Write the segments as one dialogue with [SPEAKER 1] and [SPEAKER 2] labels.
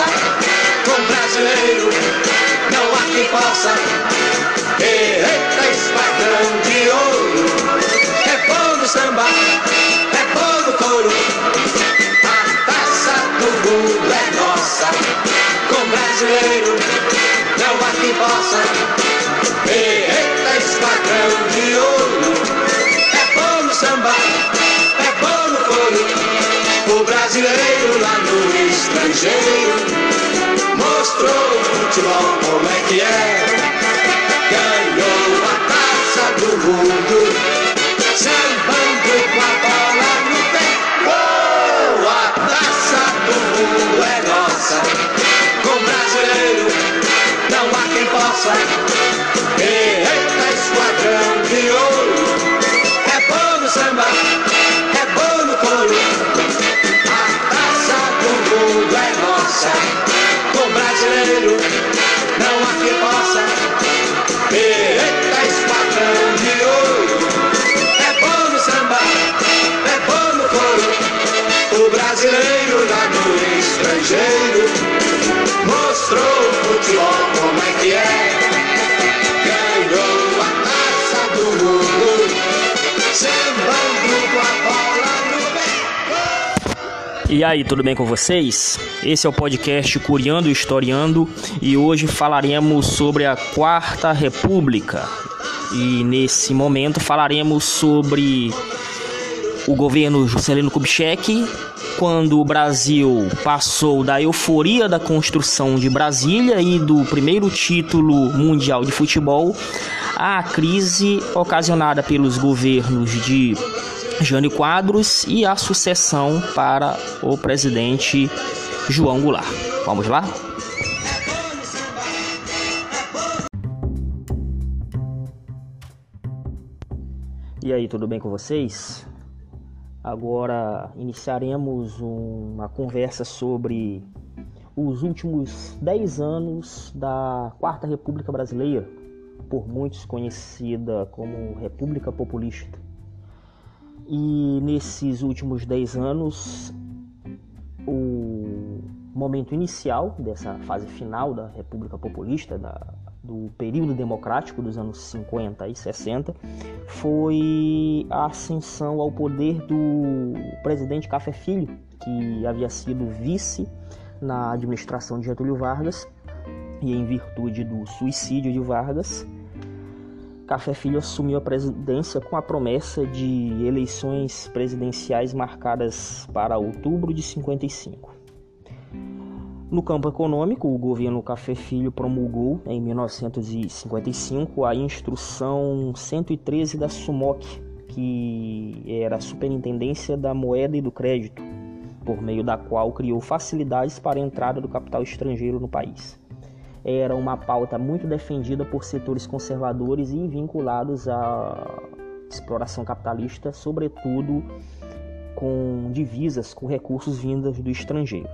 [SPEAKER 1] possa, com brasileiro não há quem possa. Eita, esquadrão de ouro, é bom no samba, é bom no couro. A taça do mundo é nossa, com brasileiro não há quem possa. Eita, esquadrão de ouro, é bom no samba, O brasileiro lá no estrangeiro mostrou o futebol como é que é. Ganhou a taça do mundo, sambando com a bola no pé. Oh, a taça do mundo é nossa. Com brasileiro não há quem possa. Com brasileiro não há quem possa. Eita, esquadrão de ouro. É bom no samba, é bom no couro. O brasileiro lá no estrangeiro
[SPEAKER 2] E aí, tudo bem com vocês? Esse é o podcast Curiando e Historiando e hoje falaremos sobre a Quarta República. E nesse momento falaremos sobre o governo Juscelino Kubitschek, quando o Brasil passou da euforia da construção de Brasília e do primeiro título mundial de futebol à crise ocasionada pelos governos de Jânio Quadros e a sucessão para o presidente João Goulart. Vamos lá? E aí, tudo bem com vocês? Agora iniciaremos uma conversa sobre os últimos 10 anos da Quarta República Brasileira, por muitos conhecida como República Populista. E nesses últimos 10 anos, o momento inicial dessa fase final da República Populista, da, do período democrático dos anos 50 e 60, foi a ascensão ao poder do presidente Café Filho, que havia sido vice na administração de Getúlio Vargas, e em virtude do suicídio de Vargas, Café Filho assumiu a presidência com a promessa de eleições presidenciais marcadas para outubro de 55. No campo econômico, o governo Café Filho promulgou em 1955 a Instrução 113 da SUMOC, que era a Superintendência da Moeda e do Crédito, por meio da qual criou facilidades para a entrada do capital estrangeiro no país era uma pauta muito defendida por setores conservadores e vinculados à exploração capitalista, sobretudo com divisas com recursos vindos do estrangeiro.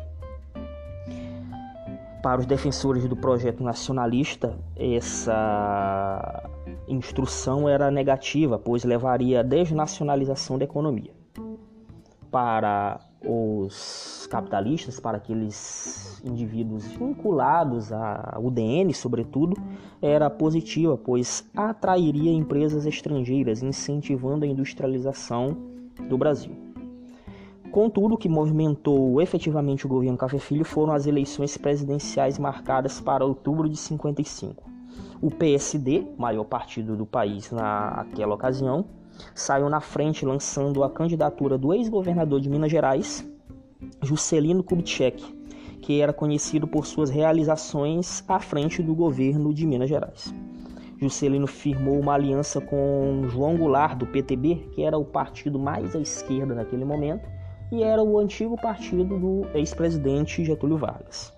[SPEAKER 2] Para os defensores do projeto nacionalista, essa instrução era negativa, pois levaria à desnacionalização da economia. Para os capitalistas, para aqueles indivíduos vinculados à UDN, sobretudo, era positiva, pois atrairia empresas estrangeiras, incentivando a industrialização do Brasil. Contudo, o que movimentou efetivamente o governo Café Filho foram as eleições presidenciais marcadas para outubro de 55. O PSD, maior partido do país naquela ocasião, saiu na frente lançando a candidatura do ex-governador de Minas Gerais, Juscelino Kubitschek, que era conhecido por suas realizações à frente do governo de Minas Gerais. Juscelino firmou uma aliança com João Goulart, do PTB, que era o partido mais à esquerda naquele momento, e era o antigo partido do ex-presidente Getúlio Vargas.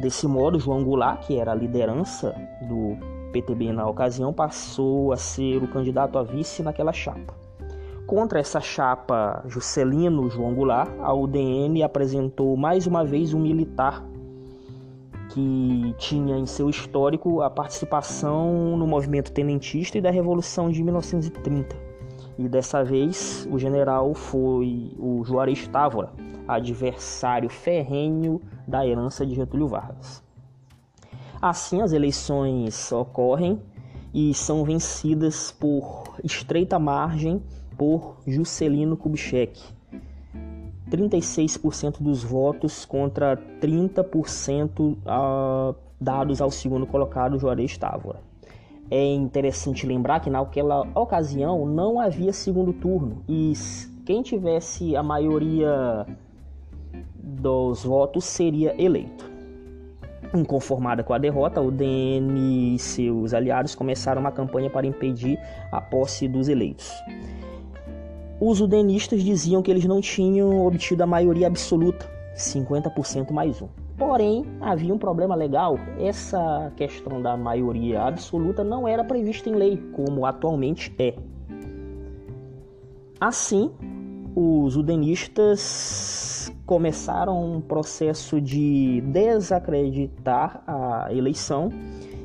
[SPEAKER 2] Desse modo, João Goulart, que era a liderança do PTB na ocasião, passou a ser o candidato a vice naquela chapa. Contra essa chapa Juscelino João Goulart, a UDN apresentou mais uma vez um militar que tinha em seu histórico a participação no movimento tenentista e da Revolução de 1930. E dessa vez o general foi o Juarez Távora, adversário ferrenho da herança de Getúlio Vargas. Assim, as eleições ocorrem e são vencidas por estreita margem por Juscelino Kubitschek. 36% dos votos contra 30% uh, dados ao segundo colocado, Juarez Távora. É interessante lembrar que naquela ocasião não havia segundo turno e quem tivesse a maioria dos votos seria eleito. Inconformada com a derrota, o DN e seus aliados começaram uma campanha para impedir a posse dos eleitos. Os udenistas diziam que eles não tinham obtido a maioria absoluta, 50% mais um. Porém, havia um problema legal. Essa questão da maioria absoluta não era prevista em lei, como atualmente é. Assim, os udenistas começaram um processo de desacreditar a eleição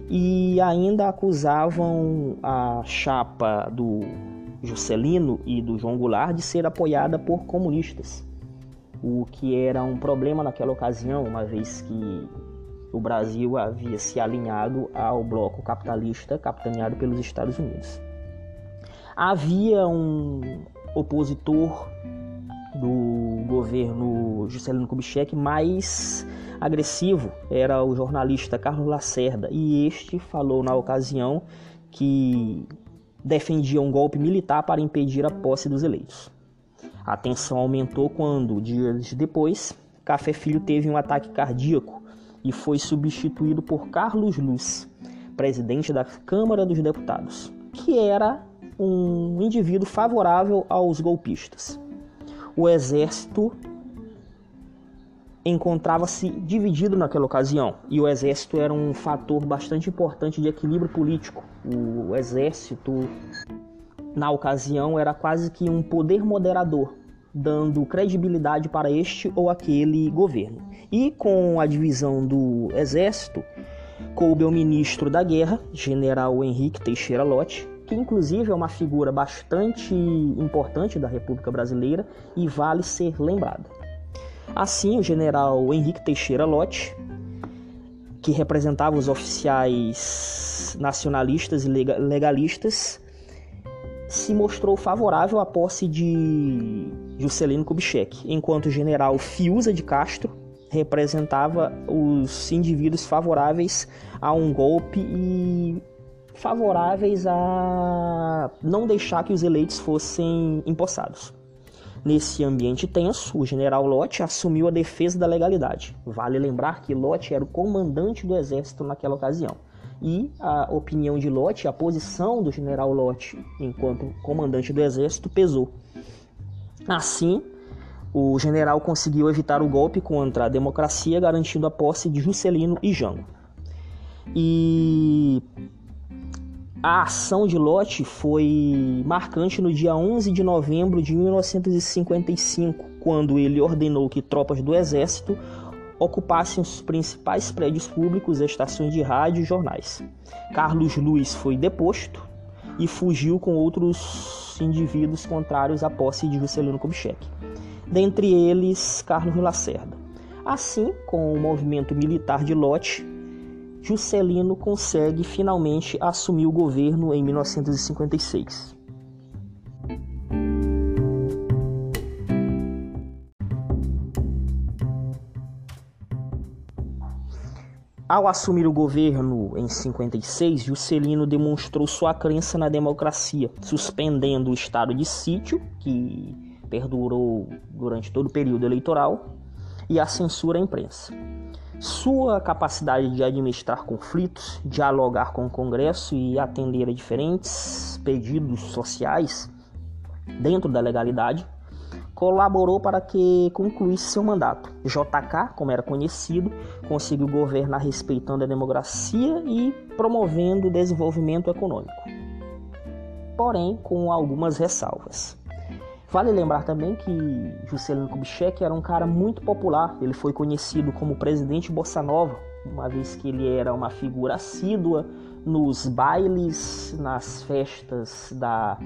[SPEAKER 2] e ainda acusavam a chapa do Juscelino e do João Goulart de ser apoiada por comunistas o que era um problema naquela ocasião, uma vez que o Brasil havia se alinhado ao bloco capitalista capitaneado pelos Estados Unidos. Havia um opositor do governo Juscelino Kubitschek mais agressivo, era o jornalista Carlos Lacerda, e este falou na ocasião que defendia um golpe militar para impedir a posse dos eleitos. A tensão aumentou quando, dias depois, Café Filho teve um ataque cardíaco e foi substituído por Carlos Luz, presidente da Câmara dos Deputados, que era um indivíduo favorável aos golpistas. O exército encontrava-se dividido naquela ocasião e o exército era um fator bastante importante de equilíbrio político. O exército na ocasião, era quase que um poder moderador, dando credibilidade para este ou aquele governo. E com a divisão do exército, coube ao ministro da Guerra, general Henrique Teixeira Lott, que inclusive é uma figura bastante importante da República Brasileira e vale ser lembrada. Assim, o general Henrique Teixeira Lott, que representava os oficiais nacionalistas e legalistas, se mostrou favorável à posse de Juscelino Kubitschek, enquanto o general Fiuza de Castro representava os indivíduos favoráveis a um golpe e favoráveis a não deixar que os eleitos fossem empossados. Nesse ambiente tenso, o general Lott assumiu a defesa da legalidade. Vale lembrar que Lott era o comandante do exército naquela ocasião e a opinião de Lott, a posição do general Lott enquanto comandante do exército pesou. Assim, o general conseguiu evitar o golpe contra a democracia, garantindo a posse de Juscelino e Jango. E a ação de Lott foi marcante no dia 11 de novembro de 1955, quando ele ordenou que tropas do exército ocupassem os principais prédios públicos, estações de rádio e jornais. Carlos Luiz foi deposto e fugiu com outros indivíduos contrários à posse de Juscelino Kubitschek, dentre eles Carlos Lacerda. Assim, com o movimento militar de Lote, Juscelino consegue finalmente assumir o governo em 1956. Ao assumir o governo em 56, Juscelino demonstrou sua crença na democracia, suspendendo o estado de sítio, que perdurou durante todo o período eleitoral, e a censura à imprensa. Sua capacidade de administrar conflitos, dialogar com o Congresso e atender a diferentes pedidos sociais dentro da legalidade colaborou para que concluísse seu mandato. JK, como era conhecido, conseguiu governar respeitando a democracia e promovendo o desenvolvimento econômico. Porém, com algumas ressalvas. Vale lembrar também que Juscelino Kubitschek era um cara muito popular. Ele foi conhecido como presidente Bossa Nova, uma vez que ele era uma figura assídua nos bailes, nas festas da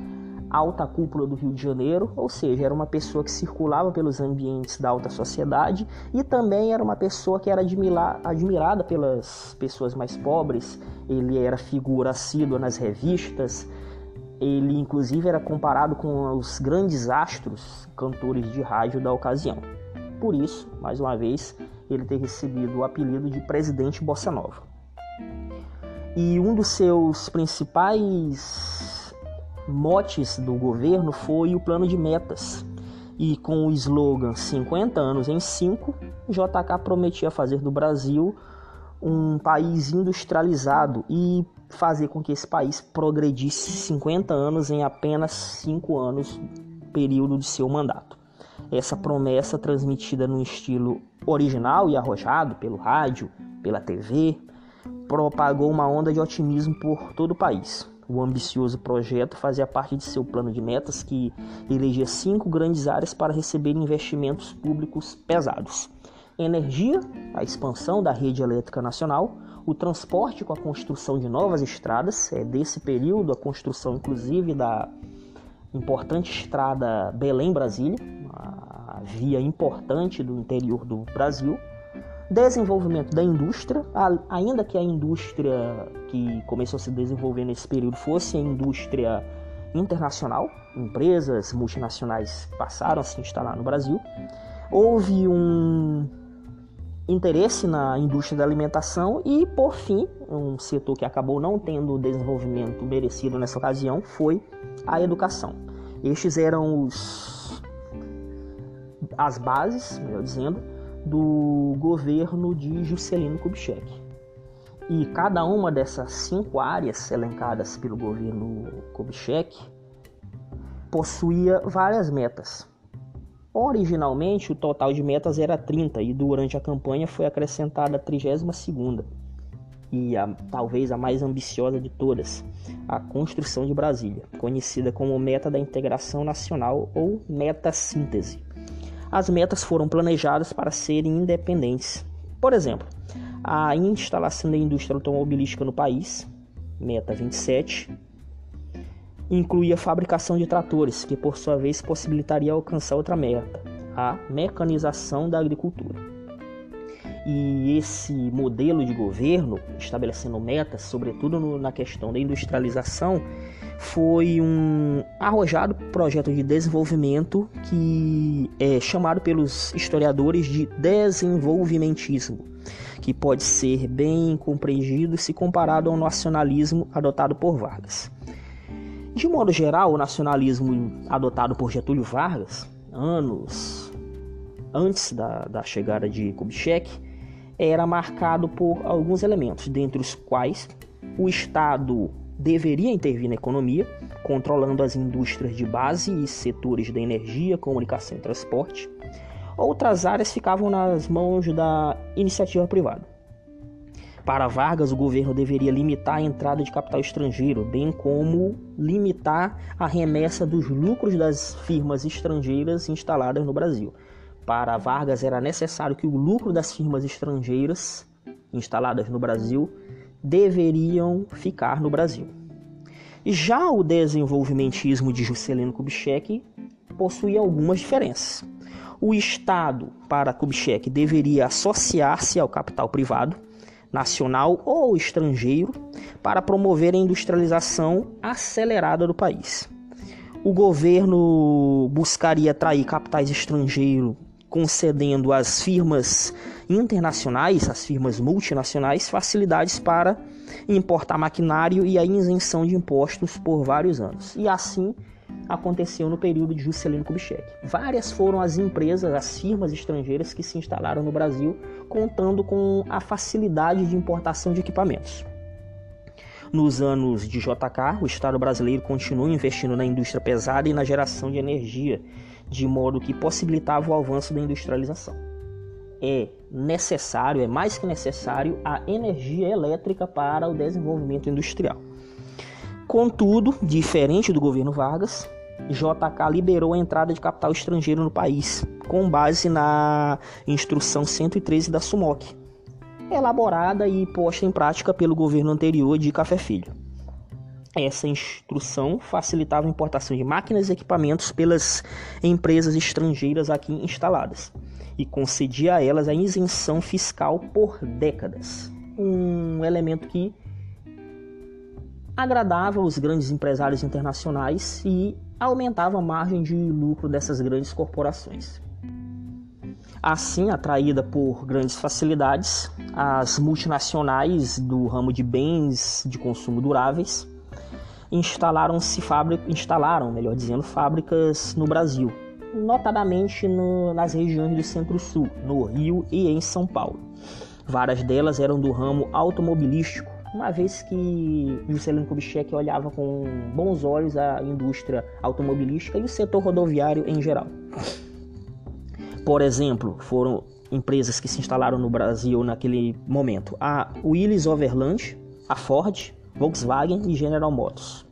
[SPEAKER 2] alta cúpula do Rio de Janeiro, ou seja, era uma pessoa que circulava pelos ambientes da alta sociedade e também era uma pessoa que era admirada pelas pessoas mais pobres. Ele era figura assídua nas revistas, ele inclusive era comparado com os grandes astros, cantores de rádio da ocasião. Por isso, mais uma vez, ele ter recebido o apelido de Presidente Bossa Nova. E um dos seus principais motes do governo foi o plano de metas. E com o slogan 50 anos em 5, JK prometia fazer do Brasil um país industrializado e fazer com que esse país progredisse 50 anos em apenas 5 anos, período de seu mandato. Essa promessa, transmitida no estilo original e arrojado pelo rádio, pela TV, propagou uma onda de otimismo por todo o país. O ambicioso projeto fazia parte de seu plano de metas que elegia cinco grandes áreas para receber investimentos públicos pesados: energia, a expansão da rede elétrica nacional, o transporte com a construção de novas estradas, é desse período a construção inclusive da importante estrada Belém-Brasília, a via importante do interior do Brasil, desenvolvimento da indústria, ainda que a indústria que começou a se desenvolver nesse período fosse a indústria internacional, empresas multinacionais passaram a se instalar no Brasil. Houve um interesse na indústria da alimentação e, por fim, um setor que acabou não tendo o desenvolvimento merecido nessa ocasião foi a educação. Estes eram os as bases, melhor dizendo, do governo de Juscelino Kubitschek. E cada uma dessas cinco áreas elencadas pelo governo Kubitschek possuía várias metas. Originalmente, o total de metas era 30 e durante a campanha foi acrescentada a 32ª e a, talvez a mais ambiciosa de todas, a construção de Brasília, conhecida como Meta da Integração Nacional ou Meta Síntese. As metas foram planejadas para serem independentes. Por exemplo, a instalação da indústria automobilística no país, meta 27, incluía a fabricação de tratores, que por sua vez possibilitaria alcançar outra meta, a mecanização da agricultura. E esse modelo de governo, estabelecendo metas, sobretudo no, na questão da industrialização, foi um arrojado projeto de desenvolvimento que é chamado pelos historiadores de desenvolvimentismo, que pode ser bem compreendido se comparado ao nacionalismo adotado por Vargas. De modo geral, o nacionalismo adotado por Getúlio Vargas, anos antes da, da chegada de Kubitschek, era marcado por alguns elementos, dentre os quais o Estado deveria intervir na economia, controlando as indústrias de base e setores da energia, comunicação e transporte. Outras áreas ficavam nas mãos da iniciativa privada. Para Vargas, o governo deveria limitar a entrada de capital estrangeiro, bem como limitar a remessa dos lucros das firmas estrangeiras instaladas no Brasil. Para Vargas, era necessário que o lucro das firmas estrangeiras instaladas no Brasil deveriam ficar no Brasil. Já o desenvolvimentismo de Juscelino Kubitschek possuía algumas diferenças. O Estado, para Kubitschek, deveria associar-se ao capital privado, nacional ou estrangeiro, para promover a industrialização acelerada do país. O governo buscaria atrair capitais estrangeiros concedendo às firmas internacionais, às firmas multinacionais, facilidades para importar maquinário e a isenção de impostos por vários anos. E assim aconteceu no período de Juscelino Kubitschek. Várias foram as empresas, as firmas estrangeiras que se instalaram no Brasil, contando com a facilidade de importação de equipamentos. Nos anos de JK, o Estado brasileiro continuou investindo na indústria pesada e na geração de energia, de modo que possibilitava o avanço da industrialização. É necessário, é mais que necessário, a energia elétrica para o desenvolvimento industrial. Contudo, diferente do governo Vargas, JK liberou a entrada de capital estrangeiro no país, com base na Instrução 113 da SUMOC, elaborada e posta em prática pelo governo anterior de Café Filho. Essa instrução facilitava a importação de máquinas e equipamentos pelas empresas estrangeiras aqui instaladas e concedia a elas a isenção fiscal por décadas. Um elemento que agradava os grandes empresários internacionais e aumentava a margem de lucro dessas grandes corporações. Assim, atraída por grandes facilidades, as multinacionais do ramo de bens de consumo duráveis instalaram-se instalaram, melhor dizendo, fábricas no Brasil, notadamente no, nas regiões do Centro-Sul, no Rio e em São Paulo. Várias delas eram do ramo automobilístico, uma vez que Juscelino Kubitschek olhava com bons olhos a indústria automobilística e o setor rodoviário em geral. Por exemplo, foram empresas que se instalaram no Brasil naquele momento: a Willis Overland, a Ford, Volkswagen e General Motors.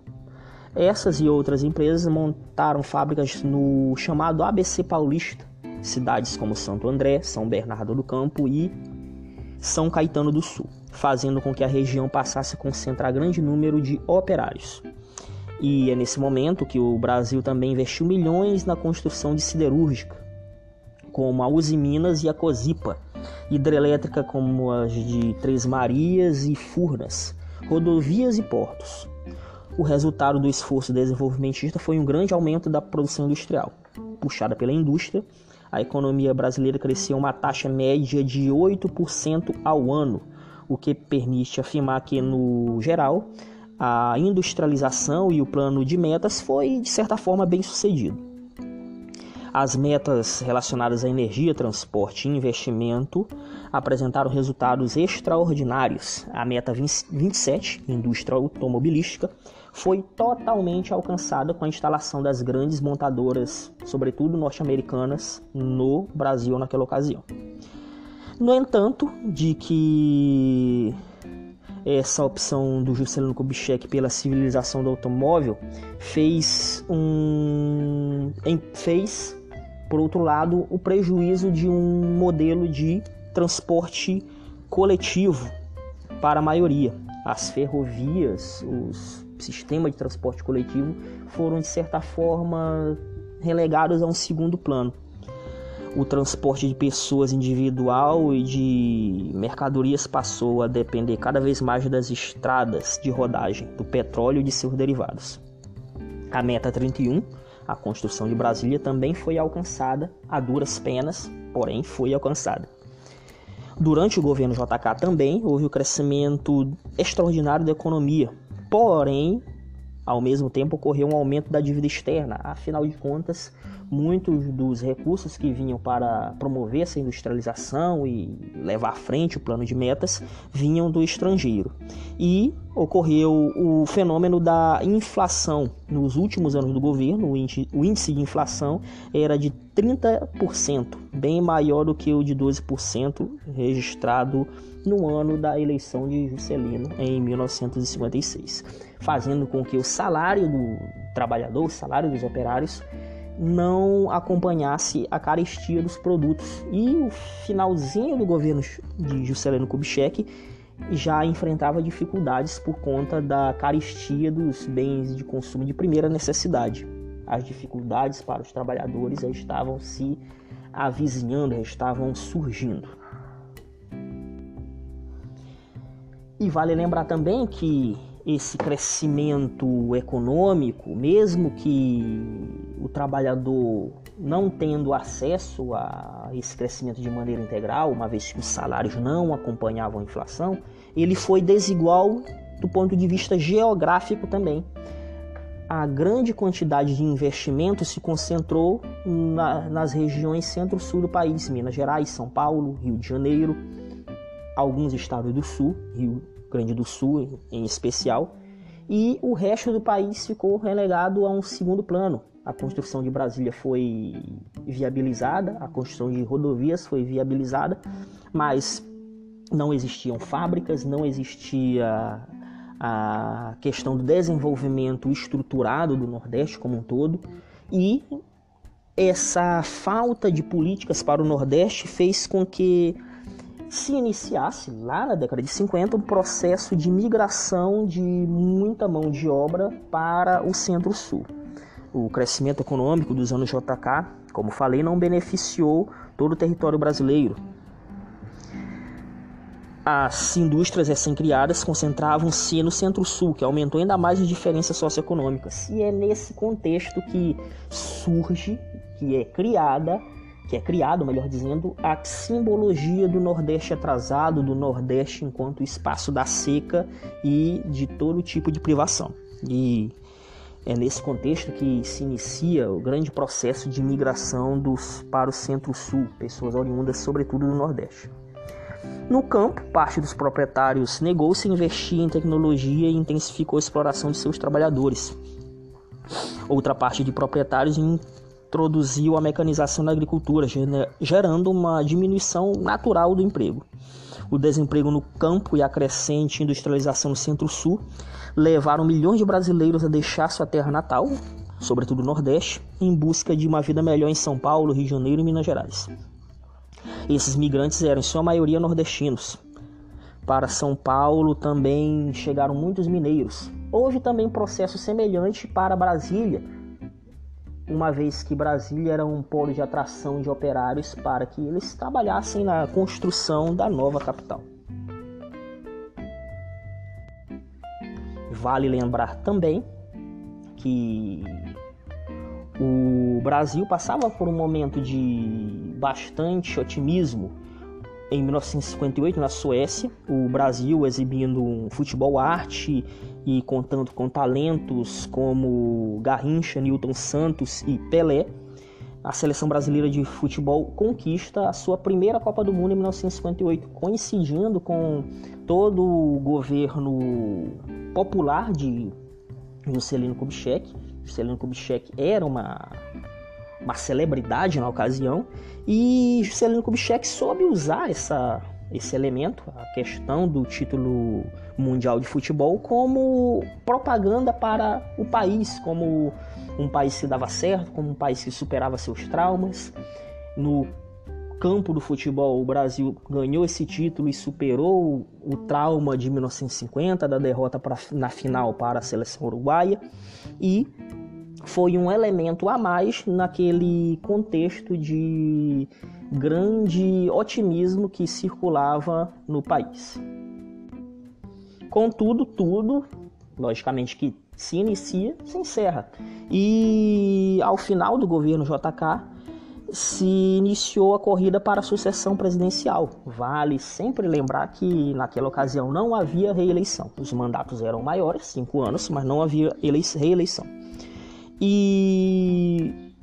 [SPEAKER 2] Essas e outras empresas montaram fábricas no chamado ABC Paulista, cidades como Santo André, São Bernardo do Campo e São Caetano do Sul, fazendo com que a região passasse a concentrar grande número de operários. E é nesse momento que o Brasil também investiu milhões na construção de siderúrgica, como a Uzi Minas e a Cosipa, hidrelétrica como as de Três Marias e Furnas, rodovias e portos. O resultado do esforço desenvolvimentista foi um grande aumento da produção industrial. Puxada pela indústria, a economia brasileira cresceu uma taxa média de 8% ao ano, o que permite afirmar que, no geral, a industrialização e o plano de metas foi, de certa forma, bem sucedido. As metas relacionadas à energia, transporte e investimento apresentaram resultados extraordinários. A meta 27, indústria automobilística, foi totalmente alcançada com a instalação das grandes montadoras, sobretudo norte-americanas, no Brasil naquela ocasião. No entanto, de que essa opção do Juscelino Kubitschek pela civilização do automóvel fez um fez por outro lado, o prejuízo de um modelo de transporte coletivo para a maioria. As ferrovias, os sistemas de transporte coletivo foram de certa forma relegados a um segundo plano. O transporte de pessoas individual e de mercadorias passou a depender cada vez mais das estradas de rodagem, do petróleo e de seus derivados. A meta 31 a construção de Brasília também foi alcançada a duras penas, porém foi alcançada. Durante o governo JK também houve o crescimento extraordinário da economia, porém, ao mesmo tempo ocorreu um aumento da dívida externa. Afinal de contas, muitos dos recursos que vinham para promover essa industrialização e levar à frente o plano de metas vinham do estrangeiro. E ocorreu o fenômeno da inflação. Nos últimos anos do governo, o índice de inflação era de 30%, bem maior do que o de 12% registrado no ano da eleição de Juscelino em 1956, fazendo com que o salário do trabalhador, o salário dos operários, não acompanhasse a carestia dos produtos. E o finalzinho do governo de Juscelino Kubitschek já enfrentava dificuldades por conta da carestia dos bens de consumo de primeira necessidade. As dificuldades para os trabalhadores já estavam se avizinhando, já estavam surgindo. E vale lembrar também que esse crescimento econômico, mesmo que o trabalhador não tendo acesso a esse crescimento de maneira integral, uma vez que os salários não acompanhavam a inflação, ele foi desigual do ponto de vista geográfico também. A grande quantidade de investimento se concentrou na, nas regiões centro-sul do país, Minas Gerais, São Paulo, Rio de Janeiro, alguns estados do sul, Rio Grande do Sul em especial, e o resto do país ficou relegado a um segundo plano. A construção de Brasília foi viabilizada, a construção de rodovias foi viabilizada, mas não existiam fábricas, não existia a questão do desenvolvimento estruturado do Nordeste como um todo, e essa falta de políticas para o Nordeste fez com que se iniciasse lá na década de 50 um processo de migração de muita mão de obra para o centro-sul. O crescimento econômico dos anos JK, como falei, não beneficiou todo o território brasileiro. As indústrias recém-criadas concentravam-se no centro-sul, que aumentou ainda mais as diferenças socioeconômicas. E é nesse contexto que surge, que é criada que é criado, melhor dizendo, a simbologia do Nordeste atrasado, do Nordeste enquanto espaço da seca e de todo tipo de privação. E é nesse contexto que se inicia o grande processo de migração dos, para o Centro-Sul, pessoas oriundas sobretudo do Nordeste. No campo, parte dos proprietários negou-se a investir em tecnologia e intensificou a exploração de seus trabalhadores. Outra parte de proprietários introduziu a mecanização na agricultura, gerando uma diminuição natural do emprego. O desemprego no campo e a crescente industrialização no Centro-Sul levaram milhões de brasileiros a deixar sua terra natal, sobretudo o Nordeste, em busca de uma vida melhor em São Paulo, Rio de Janeiro e Minas Gerais. Esses migrantes eram, em sua maioria, nordestinos. Para São Paulo também chegaram muitos mineiros. Houve também um processo semelhante para Brasília, uma vez que Brasília era um polo de atração de operários para que eles trabalhassem na construção da nova capital. Vale lembrar também que o Brasil passava por um momento de bastante otimismo em 1958 na Suécia, o Brasil exibindo um futebol arte e contando com talentos como Garrincha, Newton Santos e Pelé, a seleção brasileira de futebol conquista a sua primeira Copa do Mundo em 1958, coincidindo com todo o governo popular de Juscelino Kubitschek. Juscelino Kubitschek era uma, uma celebridade na ocasião e Juscelino Kubitschek soube usar essa esse elemento, a questão do título mundial de futebol, como propaganda para o país, como um país que dava certo, como um país que superava seus traumas. No campo do futebol, o Brasil ganhou esse título e superou o trauma de 1950, da derrota pra, na final para a seleção uruguaia, e foi um elemento a mais naquele contexto de grande otimismo que circulava no país. Contudo, tudo, logicamente que se inicia, se encerra. E ao final do governo JK, se iniciou a corrida para a sucessão presidencial. Vale sempre lembrar que naquela ocasião não havia reeleição. Os mandatos eram maiores, cinco anos, mas não havia reeleição. E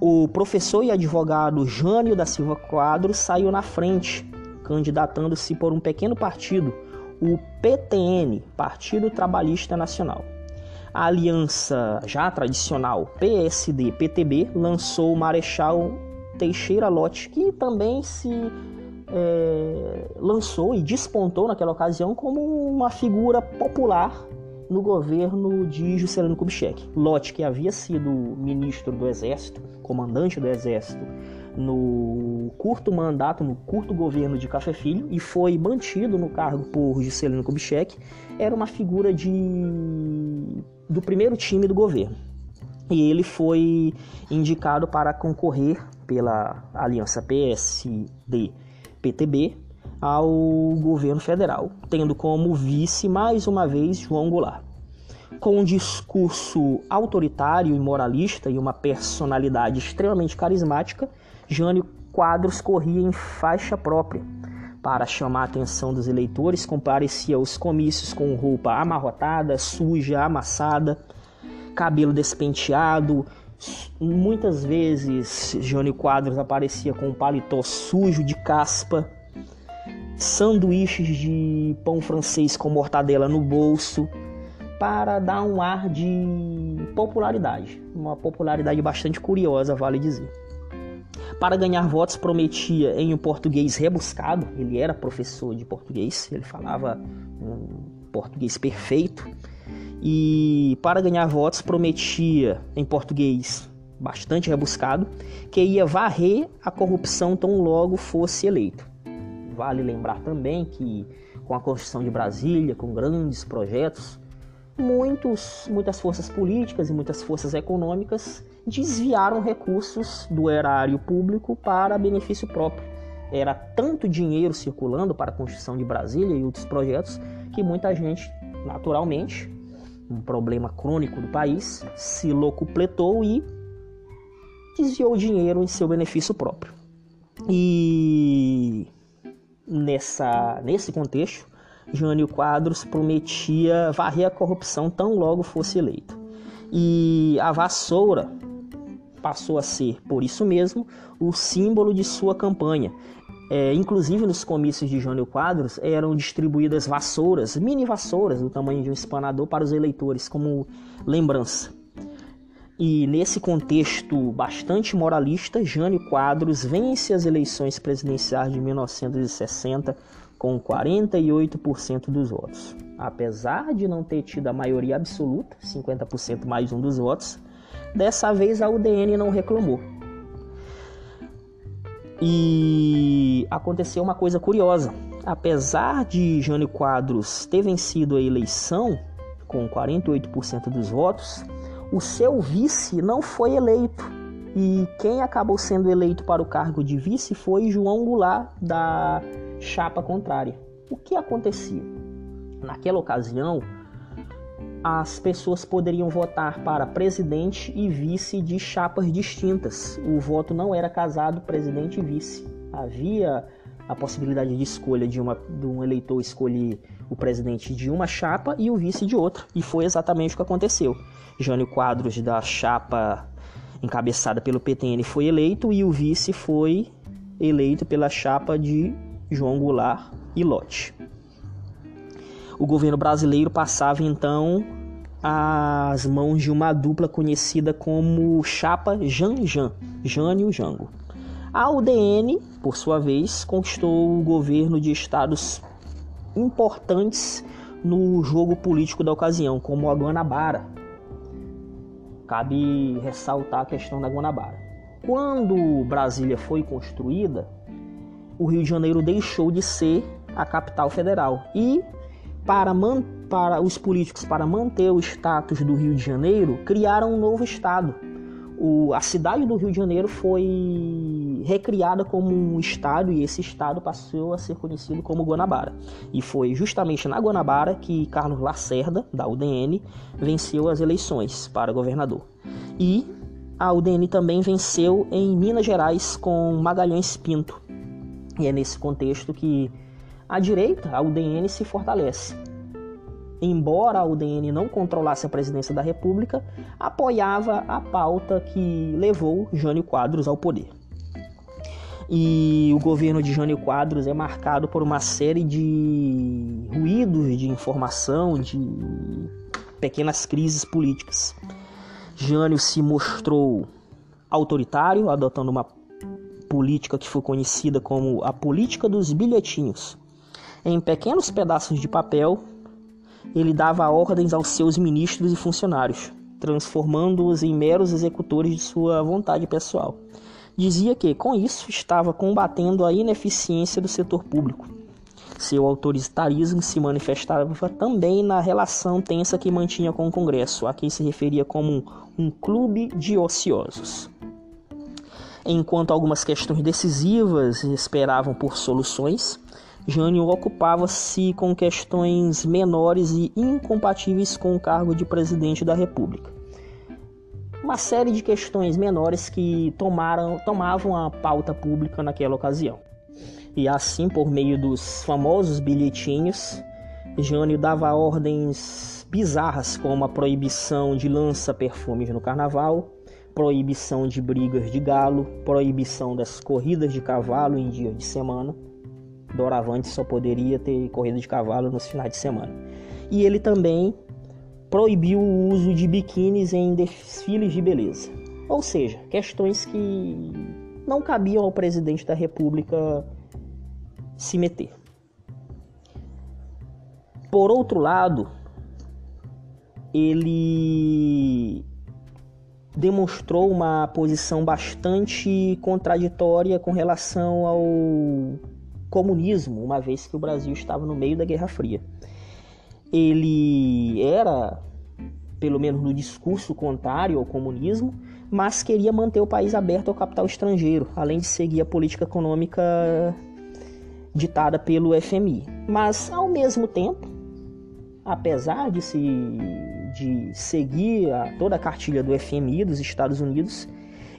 [SPEAKER 2] o professor e advogado Jânio da Silva Quadros saiu na frente, candidatando-se por um pequeno partido, o PTN, Partido Trabalhista Nacional. A aliança já tradicional PSD-PTB lançou o Marechal Teixeira Lott, que também se é, lançou e despontou naquela ocasião como uma figura popular no governo de Juscelino Kubitschek. Lott, que havia sido ministro do Exército, comandante do Exército, no curto mandato, no curto governo de Café Filho, e foi mantido no cargo por Juscelino Kubitschek, era uma figura de do primeiro time do governo. E ele foi indicado para concorrer pela aliança PSD-PTB ao governo federal, tendo como vice mais uma vez João Goulart. Com um discurso autoritário e moralista e uma personalidade extremamente carismática, Jânio Quadros corria em faixa própria. Para chamar a atenção dos eleitores, comparecia aos comícios com roupa amarrotada, suja, amassada, cabelo despenteado. Muitas vezes Jânio Quadros aparecia com um paletó sujo de caspa sanduíches de pão francês com mortadela no bolso para dar um ar de popularidade, uma popularidade bastante curiosa, vale dizer. Para ganhar votos prometia em um português rebuscado, ele era professor de português, ele falava um português perfeito. E para ganhar votos prometia em português bastante rebuscado que ia varrer a corrupção tão logo fosse eleito Vale lembrar também que com a construção de Brasília, com grandes projetos, muitos, muitas forças políticas e muitas forças econômicas desviaram recursos do erário público para benefício próprio. Era tanto dinheiro circulando para a construção de Brasília e outros projetos que muita gente, naturalmente, um problema crônico do país, se locupletou e desviou o dinheiro em seu benefício próprio. E nessa, nesse contexto, Jânio Quadros prometia varrer a corrupção tão logo fosse eleito. E a vassoura passou a ser, por isso mesmo, o símbolo de sua campanha. É, inclusive nos comícios de Jânio Quadros eram distribuídas vassouras, mini vassouras do tamanho de um espanador para os eleitores, como lembrança. E nesse contexto bastante moralista, Jânio Quadros vence as eleições presidenciais de 1960 com 48% dos votos. Apesar de não ter tido a maioria absoluta, 50% mais um dos votos, dessa vez a UDN não reclamou. E aconteceu uma coisa curiosa. Apesar de Jânio Quadros ter vencido a eleição com 48% dos votos, o seu vice não foi eleito. E quem acabou sendo eleito para o cargo de vice foi João Goulart, da chapa contrária. O que acontecia? Naquela ocasião, as pessoas poderiam votar para presidente e vice de chapas distintas. O voto não era casado presidente e vice. Havia a possibilidade de escolha de, uma, de um eleitor escolher o presidente de uma chapa e o vice de outra. E foi exatamente o que aconteceu. Jânio Quadros, da chapa encabeçada pelo PTN, foi eleito e o vice foi eleito pela chapa de João Goulart e Lote. O governo brasileiro passava então às mãos de uma dupla conhecida como chapa Jan-Jan, Jânio Jango. A UDN, por sua vez, conquistou o governo de estados importantes no jogo político da ocasião, como a Guanabara. Cabe ressaltar a questão da Guanabara. Quando Brasília foi construída, o Rio de Janeiro deixou de ser a capital federal. E para, para os políticos, para manter o status do Rio de Janeiro, criaram um novo estado. O, a cidade do Rio de Janeiro foi recriada como um estado e esse estado passou a ser conhecido como Guanabara. E foi justamente na Guanabara que Carlos Lacerda, da UDN, venceu as eleições para governador. E a UDN também venceu em Minas Gerais com Magalhães Pinto, e é nesse contexto que a direita, a UDN, se fortalece. Embora a UDN não controlasse a presidência da República, apoiava a pauta que levou Jânio Quadros ao poder. E o governo de Jânio Quadros é marcado por uma série de ruídos de informação, de pequenas crises políticas. Jânio se mostrou autoritário, adotando uma política que foi conhecida como a política dos bilhetinhos. Em pequenos pedaços de papel, ele dava ordens aos seus ministros e funcionários, transformando-os em meros executores de sua vontade pessoal. Dizia que, com isso, estava combatendo a ineficiência do setor público. Seu autoritarismo se manifestava também na relação tensa que mantinha com o Congresso, a quem se referia como um clube de ociosos enquanto algumas questões decisivas esperavam por soluções, Jânio ocupava-se com questões menores e incompatíveis com o cargo de presidente da República. Uma série de questões menores que tomaram, tomavam a pauta pública naquela ocasião. E assim, por meio dos famosos bilhetinhos, Jânio dava ordens bizarras como a proibição de lança-perfumes no carnaval, proibição de brigas de galo, proibição das corridas de cavalo em dias de semana. Doravante só poderia ter corrida de cavalo nos finais de semana. E ele também proibiu o uso de biquínis em desfiles de beleza. Ou seja, questões que não cabiam ao presidente da República se meter. Por outro lado, ele demonstrou uma posição bastante contraditória com relação ao comunismo, uma vez que o Brasil estava no meio da Guerra Fria. Ele era, pelo menos no discurso contrário ao comunismo, mas queria manter o país aberto ao capital estrangeiro, além de seguir a política econômica ditada pelo FMI. Mas, ao mesmo tempo, apesar de, se, de seguir a, toda a cartilha do FMI dos Estados Unidos,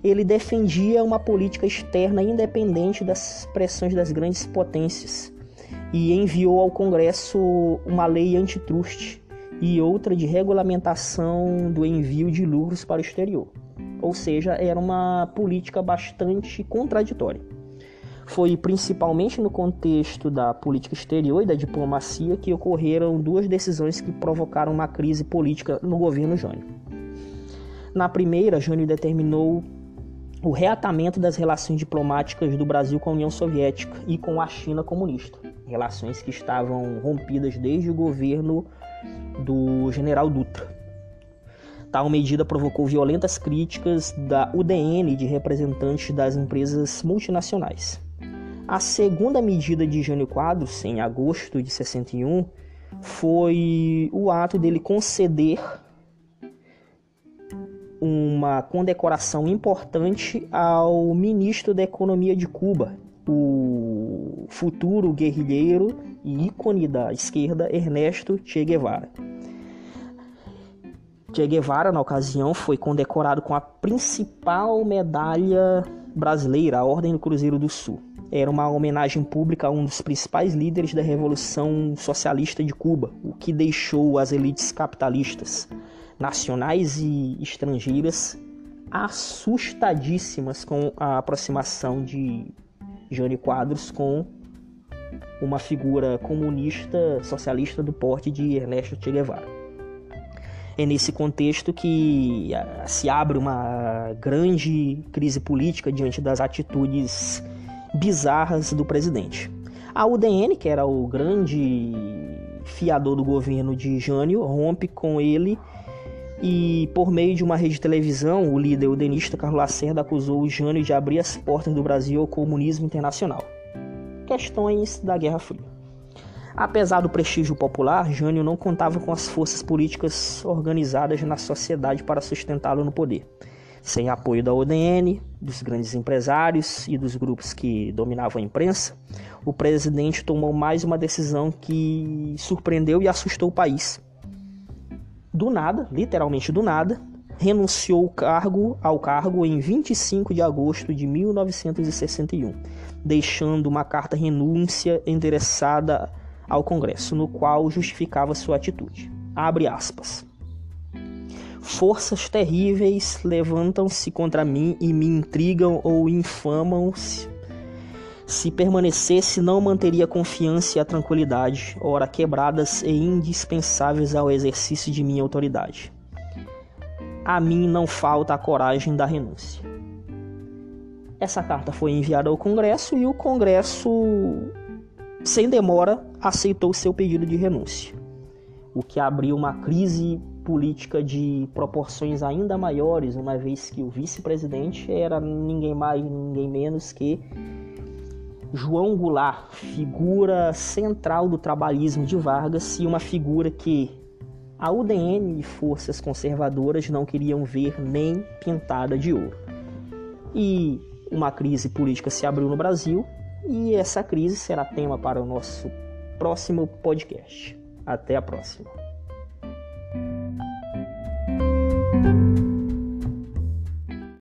[SPEAKER 2] ele defendia uma política externa independente das pressões das grandes potências e enviou ao Congresso uma lei antitrust e outra de regulamentação do envio de lucros para o exterior. Ou seja, era uma política bastante contraditória. Foi principalmente no contexto da política exterior e da diplomacia que ocorreram duas decisões que provocaram uma crise política no governo Jânio. Na primeira, Jânio determinou o reatamento das relações diplomáticas do Brasil com a União Soviética e com a China comunista, relações que estavam rompidas desde o governo do general Dutra. Tal medida provocou violentas críticas da UDN de representantes das empresas multinacionais. A segunda medida de Jânio Quadros, em agosto de 61, foi o ato dele conceder uma condecoração importante ao ministro da Economia de Cuba, o futuro guerrilheiro e ícone da esquerda Ernesto Che Guevara. Che Guevara, na ocasião, foi condecorado com a principal medalha brasileira, a Ordem do Cruzeiro do Sul era uma homenagem pública a um dos principais líderes da Revolução Socialista de Cuba, o que deixou as elites capitalistas, nacionais e estrangeiras, assustadíssimas com a aproximação de Jânio Quadros com uma figura comunista socialista do porte de Ernesto Che Guevara. É nesse contexto que se abre uma grande crise política diante das atitudes bizarras do presidente. A UDN, que era o grande fiador do governo de Jânio, rompe com ele e, por meio de uma rede de televisão, o líder udenista Carlos Lacerda acusou o Jânio de abrir as portas do Brasil ao comunismo internacional. Questões da Guerra Fria. Apesar do prestígio popular, Jânio não contava com as forças políticas organizadas na sociedade para sustentá-lo no poder. Sem apoio da ODN, dos grandes empresários e dos grupos que dominavam a imprensa, o presidente tomou mais uma decisão que surpreendeu e assustou o país. Do nada, literalmente do nada, renunciou cargo, ao cargo em 25 de agosto de 1961, deixando uma carta renúncia endereçada ao Congresso, no qual justificava sua atitude. Abre aspas. Forças terríveis levantam-se contra mim e me intrigam ou infamam-se. Se permanecesse, não manteria a confiança e a tranquilidade, ora quebradas e indispensáveis ao exercício de minha autoridade. A mim não falta a coragem da renúncia. Essa carta foi enviada ao Congresso e o Congresso, sem demora, aceitou seu pedido de renúncia, o que abriu uma crise política de proporções ainda maiores, uma vez que o vice-presidente era ninguém mais, ninguém menos que João Goulart, figura central do trabalhismo de Vargas e uma figura que a UDN e forças conservadoras não queriam ver nem pintada de ouro. E uma crise política se abriu no Brasil e essa crise será tema para o nosso próximo podcast. Até a próxima.